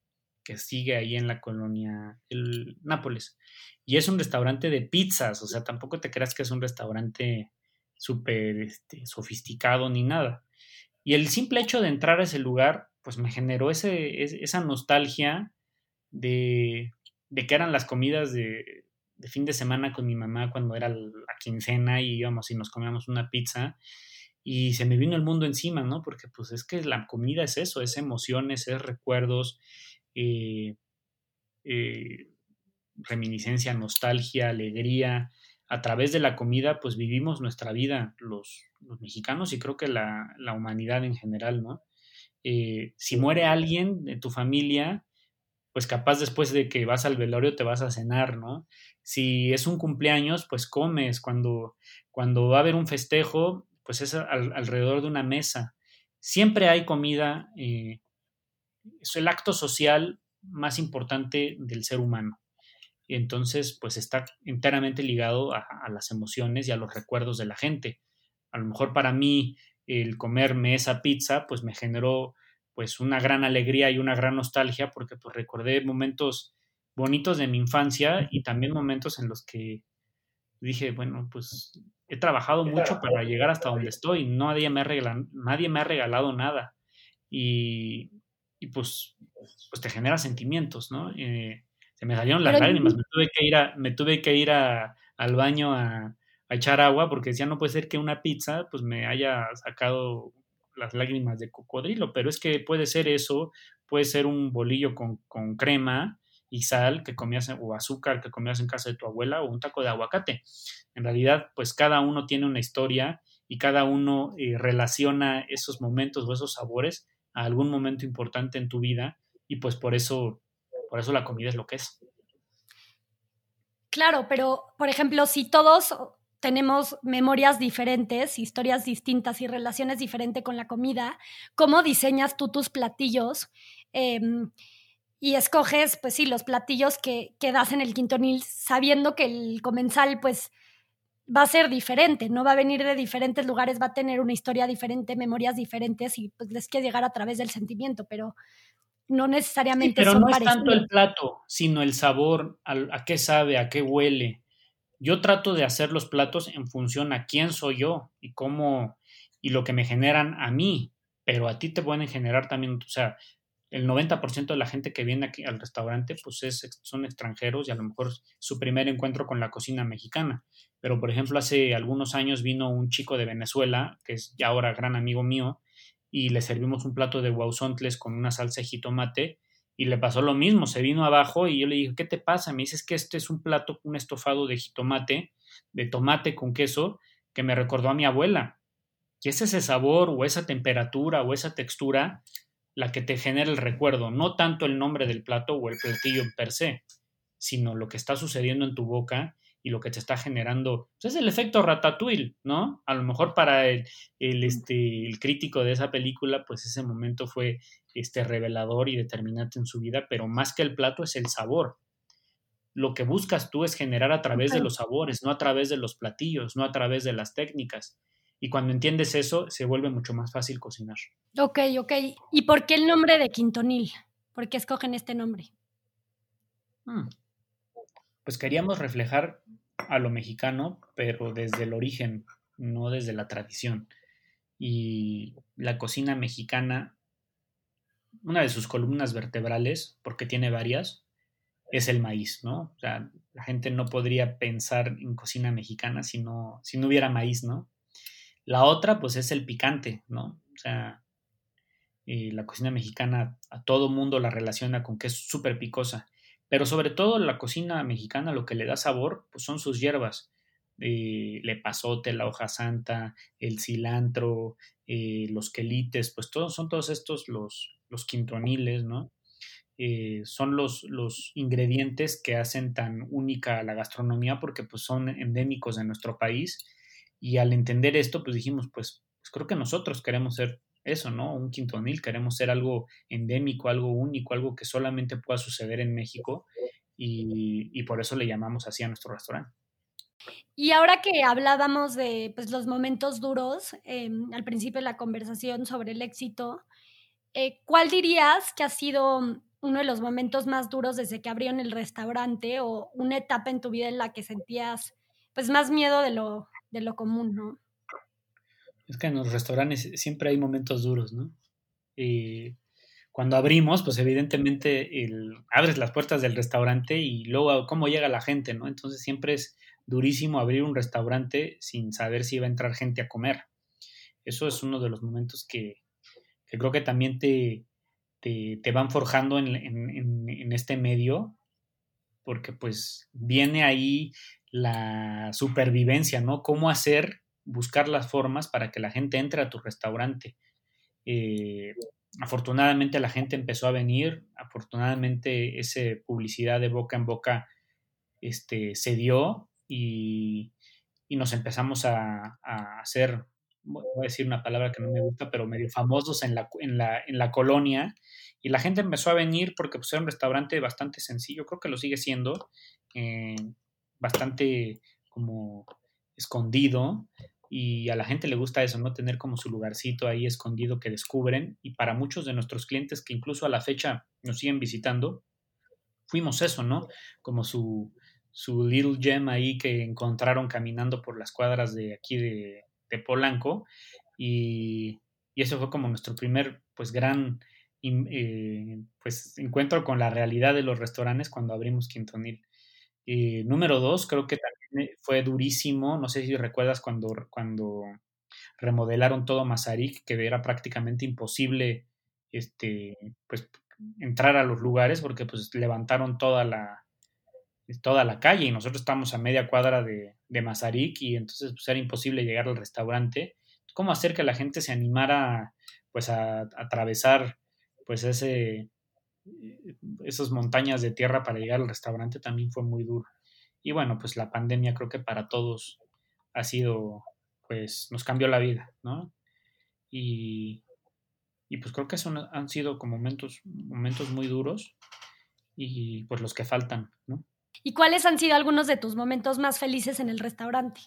que sigue ahí en la colonia el Nápoles. Y es un restaurante de pizzas, o sea, tampoco te creas que es un restaurante súper este, sofisticado ni nada. Y el simple hecho de entrar a ese lugar, pues me generó ese, esa nostalgia de, de, que eran las comidas de, de, fin de semana con mi mamá cuando era la quincena y íbamos y nos comíamos una pizza y se me vino el mundo encima, ¿no? Porque pues es que la comida es eso, es emociones, es recuerdos, eh, eh, reminiscencia, nostalgia, alegría. A través de la comida pues vivimos nuestra vida los, mexicanos y creo que la, humanidad en general, ¿no? Eh, si muere alguien de tu familia, pues capaz después de que vas al velorio te vas a cenar, ¿no? Si es un cumpleaños, pues comes. Cuando, cuando va a haber un festejo, pues es alrededor de una mesa. Siempre hay comida, eh, es el acto social más importante del ser humano. Y entonces, pues está enteramente ligado a, las emociones y a los recuerdos de la gente. A lo mejor para mí el comerme esa pizza, pues me generó pues una gran alegría y una gran nostalgia porque pues recordé momentos bonitos de mi infancia y también momentos en los que dije, bueno, pues he trabajado mucho para llegar hasta donde estoy, nadie me ha regalado, nadie me ha regalado nada. Y, pues, pues te genera sentimientos, ¿no? Eh, se me salieron las lágrimas, me tuve que ir, a, me tuve que ir al baño a, echar agua porque decía, no puede ser que una pizza pues me haya sacado las lágrimas de cocodrilo, pero es que puede ser eso, puede ser un bolillo con, con crema y sal que comías o azúcar que comías en casa de tu abuela o un taco de aguacate. En realidad, pues cada uno tiene una historia y cada uno eh, relaciona esos momentos o esos sabores a algún momento importante en tu vida y pues por eso, por eso la comida es lo que es. Claro, pero por ejemplo, si todos tenemos memorias diferentes, historias distintas y relaciones diferentes con la comida, ¿cómo diseñas tú tus platillos? Em, y escoges, pues sí, los platillos que, que das en el quintonil, sabiendo que el comensal, pues, va a ser diferente, no va a venir de diferentes lugares, va a tener una historia diferente, memorias diferentes y pues les quiere llegar a través del sentimiento, pero no necesariamente. pero no es tanto el plato, sino el sabor, a, a, qué sabe, a qué huele. Yo trato de hacer los platos en función a quién soy yo y cómo y lo que me generan a mí, pero a ti te pueden generar también, o sea, el 90% de la gente que viene aquí al restaurante pues es, son extranjeros y a lo mejor su primer encuentro con la cocina mexicana. Pero por ejemplo hace algunos años vino un chico de Venezuela, que es ya ahora gran amigo mío, y le servimos un plato de guauzontles con una salsa de jitomate y le pasó lo mismo, se vino abajo y yo le dije, ¿qué te pasa? Me dices que este es un plato, un estofado de jitomate, de tomate con queso, que me recordó a mi abuela. Y es ese sabor o esa temperatura o esa textura la que te genera el recuerdo, no tanto el nombre del plato o el platillo per se, sino lo que está sucediendo en tu boca y lo que te está generando. Pues, es el efecto ratatouille, ¿no? A lo mejor para el, este, el crítico de esa película, pues ese momento fue este, revelador y determinante en su vida, pero más que el plato es el sabor. Lo que buscas tú es generar a través de los sabores, no a través de los platillos, no a través de las técnicas. Y cuando entiendes eso, se vuelve mucho más fácil cocinar. Ok, ok. ¿Y por qué el nombre de Quintonil? ¿Por qué escogen este nombre? Hmm. Pues queríamos reflejar a lo mexicano, pero desde el origen, no desde la tradición. Y la cocina mexicana, una de sus columnas vertebrales, porque tiene varias, es el maíz, ¿no? O sea, la gente no podría pensar en cocina mexicana si no, si no hubiera maíz, ¿no? La otra, pues, es el picante, ¿no? O sea, eh, la cocina mexicana a todo mundo la relaciona con que es súper picosa. Pero sobre todo la cocina mexicana lo que le da sabor pues son sus hierbas. Eh, lepazote, la hoja santa, el cilantro, eh, los quelites, pues todos son todos estos los, los quintoniles, ¿no? Eh, son los, los ingredientes que hacen tan única la gastronomía porque pues son endémicos de nuestro país y al entender esto pues dijimos pues, pues creo que nosotros queremos ser eso, ¿no? Un quintonil, queremos ser algo endémico, algo único, algo que solamente pueda suceder en México y, por eso le llamamos así a nuestro restaurante. Y ahora que hablábamos de pues, los momentos duros em, al principio de la conversación sobre el éxito, eh, ¿cuál dirías que ha sido uno de los momentos más duros desde que abrieron el restaurante o una etapa en tu vida en la que sentías pues más miedo de lo, de lo común, ¿no? Es que en los restaurantes siempre hay momentos duros, ¿no? Y cuando abrimos, pues evidentemente el, abres las puertas del restaurante y luego cómo llega la gente, ¿no? Entonces siempre es durísimo abrir un restaurante sin saber si va a entrar gente a comer. Eso es uno de los momentos que, creo que también te, te, van forjando en, en, este medio, porque pues viene ahí la supervivencia, ¿no? Cómo hacer buscar las formas para que la gente entre a tu restaurante. Eh, afortunadamente la gente empezó a venir, afortunadamente esa publicidad de boca en boca este, se dio y, nos empezamos a, hacer, voy a decir una palabra que no me gusta, pero medio famosos en la, en la, colonia y la gente empezó a venir porque pues, era un restaurante bastante sencillo, creo que lo sigue siendo, eh, bastante como escondido, y a la gente le gusta eso, ¿no? Tener como su lugarcito ahí escondido que descubren y para muchos de nuestros clientes que incluso a la fecha nos siguen visitando, fuimos eso, ¿no? Como su, su little gem ahí que encontraron caminando por las cuadras de aquí de, Polanco y, y, eso fue como nuestro primer pues gran eh, pues encuentro con la realidad de los restaurantes cuando abrimos Quintonil. Eh, número dos, creo que también fue durísimo. No sé si recuerdas cuando, cuando remodelaron todo Mazarik, que era prácticamente imposible este, pues, entrar a los lugares porque pues levantaron toda la, toda la calle y nosotros estamos a media cuadra de, de Mazarik y entonces pues era imposible llegar al restaurante. ¿Cómo hacer que la gente se animara pues a, a atravesar pues ese, esas montañas de tierra para llegar al restaurante también fue muy duro. Y bueno, pues la pandemia creo que para todos ha sido, pues nos cambió la vida, ¿no? Y, y pues creo que son, han sido como momentos, momentos muy duros y pues los que faltan, ¿no? ¿Y cuáles han sido algunos de tus momentos más felices en el restaurante?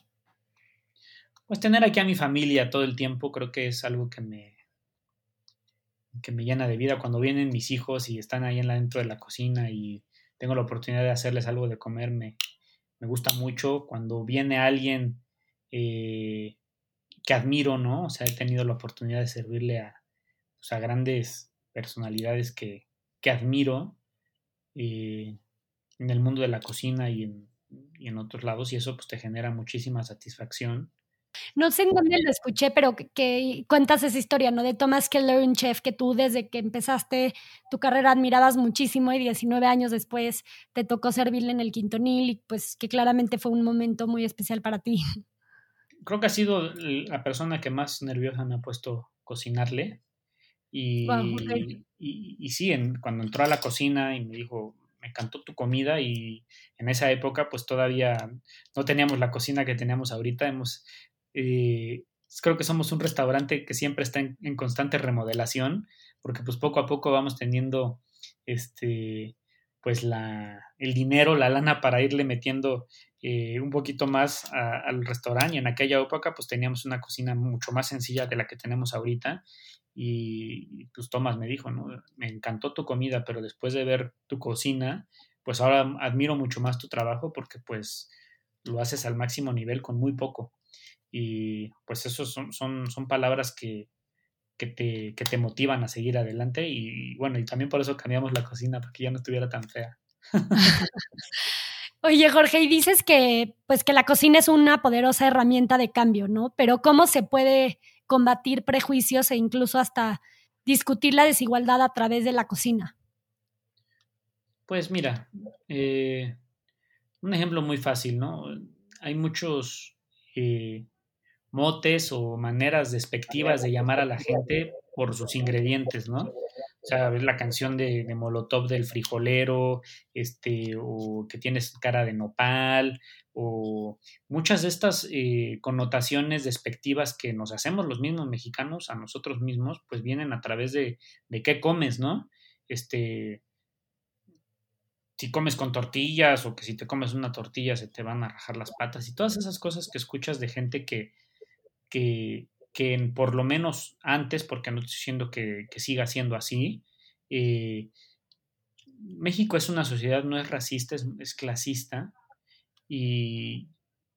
Pues tener aquí a mi familia todo el tiempo creo que es algo que me, que me llena de vida. Cuando vienen mis hijos y están ahí dentro de la cocina y tengo la oportunidad de hacerles algo de comer, me, me gusta mucho. Cuando viene alguien eh, que admiro, ¿no? O sea, he tenido la oportunidad de servirle a, pues, grandes personalidades que, que admiro eh, en el mundo de la cocina y en, y en otros lados y eso pues te genera muchísima satisfacción. No sé en dónde lo escuché, pero que, cuentas esa historia, ¿no? De Thomas Keller, un chef que tú desde que empezaste tu carrera admirabas muchísimo y 19 años después te tocó servirle en el Quintonil y pues que claramente fue un momento muy especial para ti. Creo que ha sido la persona que más nerviosa me ha puesto cocinarle. Y, y, sí, cuando entró a la cocina y me dijo, me encantó tu comida y en esa época pues todavía no teníamos la cocina que teníamos ahorita, hemos eh, creo que somos un restaurante que siempre está en, constante remodelación, porque pues poco a poco vamos teniendo este pues la, el dinero, la lana para irle metiendo eh, un poquito más al restaurante y en aquella época pues teníamos una cocina mucho más sencilla de la que tenemos ahorita y pues Tomás me dijo, ¿no? Me encantó tu comida, pero después de ver tu cocina, pues ahora admiro mucho más tu trabajo porque pues lo haces al máximo nivel con muy poco. Y pues esos son, son, son palabras que, que, te, que te motivan a seguir adelante. Y bueno, y también por eso cambiamos la cocina, para que ya no estuviera tan fea. Oye, Jorge, y dices que pues que la cocina es una poderosa herramienta de cambio, ¿no? Pero ¿cómo se puede combatir prejuicios e incluso hasta discutir la desigualdad a través de la cocina? Pues mira, eh, un ejemplo muy fácil, ¿no? Hay muchos eh, motes o maneras despectivas de llamar a la gente por sus ingredientes, ¿no? O sea, la canción de, Molotov del frijolero, este, o que tienes cara de nopal, o muchas de estas eh, connotaciones despectivas que nos hacemos los mismos mexicanos a nosotros mismos, pues vienen a través de, de qué comes, ¿no? Este, si comes con tortillas o que si te comes una tortilla se te van a rajar las patas y todas esas cosas que escuchas de gente que, que, que por lo menos antes, porque no estoy diciendo que, siga siendo así, eh, México es una sociedad, no es racista, es, clasista y,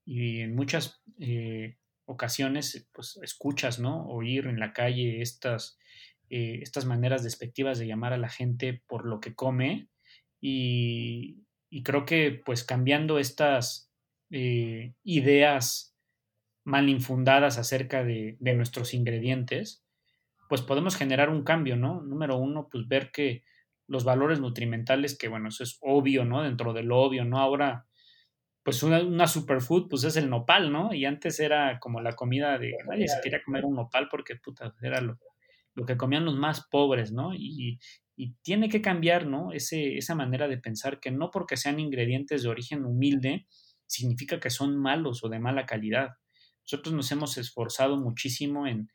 en muchas eh, ocasiones pues escuchas, ¿no? Oír en la calle estas, eh, estas maneras despectivas de llamar a la gente por lo que come y, creo que pues cambiando estas ideas mal infundadas acerca de, nuestros ingredientes, pues podemos generar un cambio, ¿no? Número uno, pues ver que los valores nutrimentales, que bueno, eso es obvio, ¿no? Dentro del obvio, ¿no? Ahora, pues una, superfood, pues es el nopal, ¿no? Y antes era como la comida de, nadie se quería comer un nopal porque, puta, era lo, lo que comían los más pobres, ¿no? Y, y tiene que cambiar, ¿no? Ese, esa manera de pensar que no porque sean ingredientes de origen humilde, significa que son malos o de mala calidad. Nosotros nos hemos esforzado muchísimo en,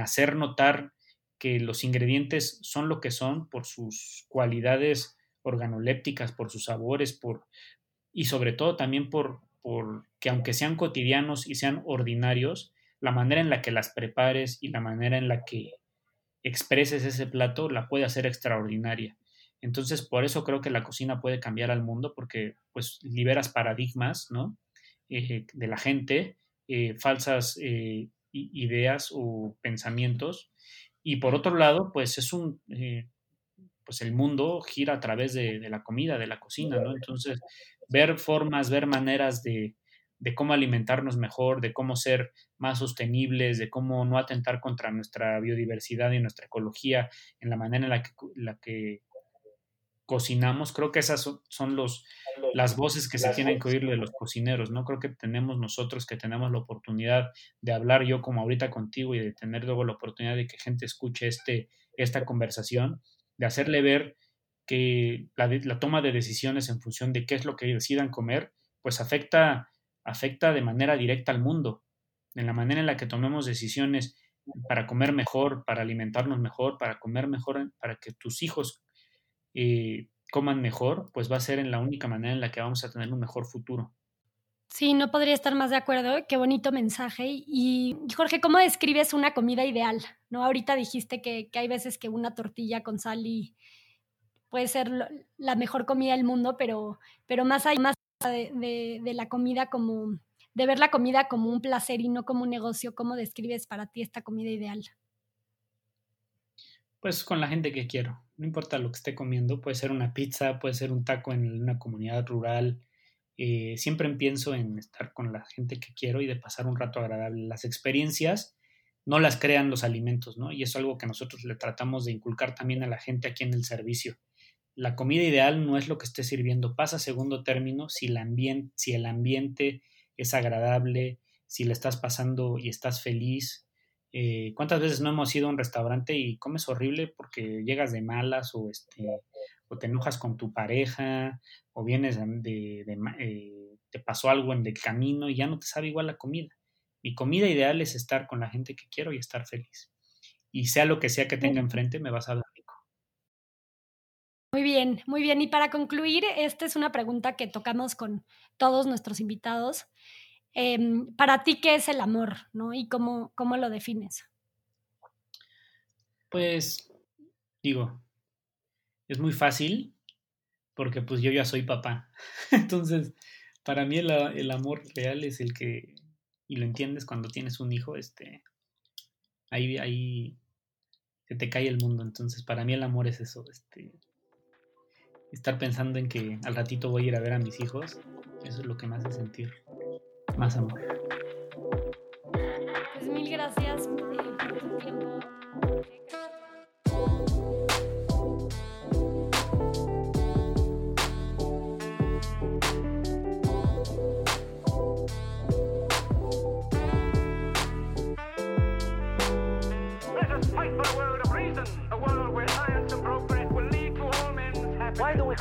hacer notar que los ingredientes son lo que son por sus cualidades organolépticas, por sus sabores, por, y sobre todo también por, por que aunque sean cotidianos y sean ordinarios, la manera en la que las prepares y la manera en la que expreses ese plato la puede hacer extraordinaria. Entonces, por eso creo que la cocina puede cambiar al mundo porque pues liberas paradigmas, ¿no? Eh, de la gente eh, falsas eh, ideas o pensamientos. Y por otro lado, pues es un, pues el mundo gira a través de, la comida, de la cocina, ¿no? Entonces, ver formas, ver maneras de, de cómo alimentarnos mejor, de cómo ser más sostenibles, de cómo no atentar contra nuestra biodiversidad y nuestra ecología en la manera en la que, la que cocinamos. Creo que esas son los, las voces que se tienen que oír de los cocineros, ¿no? Creo que tenemos nosotros que tenemos la oportunidad de hablar yo como ahorita contigo y de tener luego la oportunidad de que gente escuche este, esta conversación, de hacerle ver que la, la toma de decisiones en función de qué es lo que decidan comer, pues afecta, afecta de manera directa al mundo, en la manera en la que tomemos decisiones para comer mejor, para alimentarnos mejor, para comer mejor, para que tus hijos eh, coman mejor, pues va a ser en la única manera en la que vamos a tener un mejor futuro. Sí, no podría estar más de acuerdo. Qué bonito mensaje. Y Jorge, ¿cómo describes una comida ideal? ¿No? Ahorita dijiste que, hay veces que una tortilla con sal y puede ser la mejor comida del mundo, pero, pero más allá más de, de, la comida como, de ver la comida como un placer y no como un negocio, ¿cómo describes para ti esta comida ideal? Pues con la gente que quiero. No importa lo que esté comiendo, puede ser una pizza, puede ser un taco en una comunidad rural. Eh, siempre pienso en estar con la gente que quiero y de pasar un rato agradable. Las experiencias no las crean los alimentos, ¿no? Y es algo que nosotros le tratamos de inculcar también a la gente aquí en el servicio. La comida ideal no es lo que esté sirviendo, pasa segundo término si, si el ambiente es agradable, si le estás pasando y estás feliz, eh, ¿Cuántas veces no hemos ido a un restaurante y comes horrible porque llegas de malas o, este, o te enojas con tu pareja o vienes de, eh, te pasó algo en el camino y ya no te sabe igual la comida? Mi comida ideal es estar con la gente que quiero y estar feliz. Y sea lo que sea que tenga enfrente, me vas a dar rico. Muy bien, muy bien. Y para concluir, esta es una pregunta que tocamos con todos nuestros invitados. Em, para ti, ¿qué es el amor? ¿no? ¿Y cómo, cómo lo defines? Pues, digo, es muy fácil porque pues yo ya soy papá. Entonces, para mí el, amor real es el que, y lo entiendes cuando tienes un hijo, este, ahí, ahí se te cae el mundo. Entonces, para mí el amor es eso, este, estar pensando en que al ratito voy a ir a ver a mis hijos, eso es lo que me hace sentir más amor. Pues mil gracias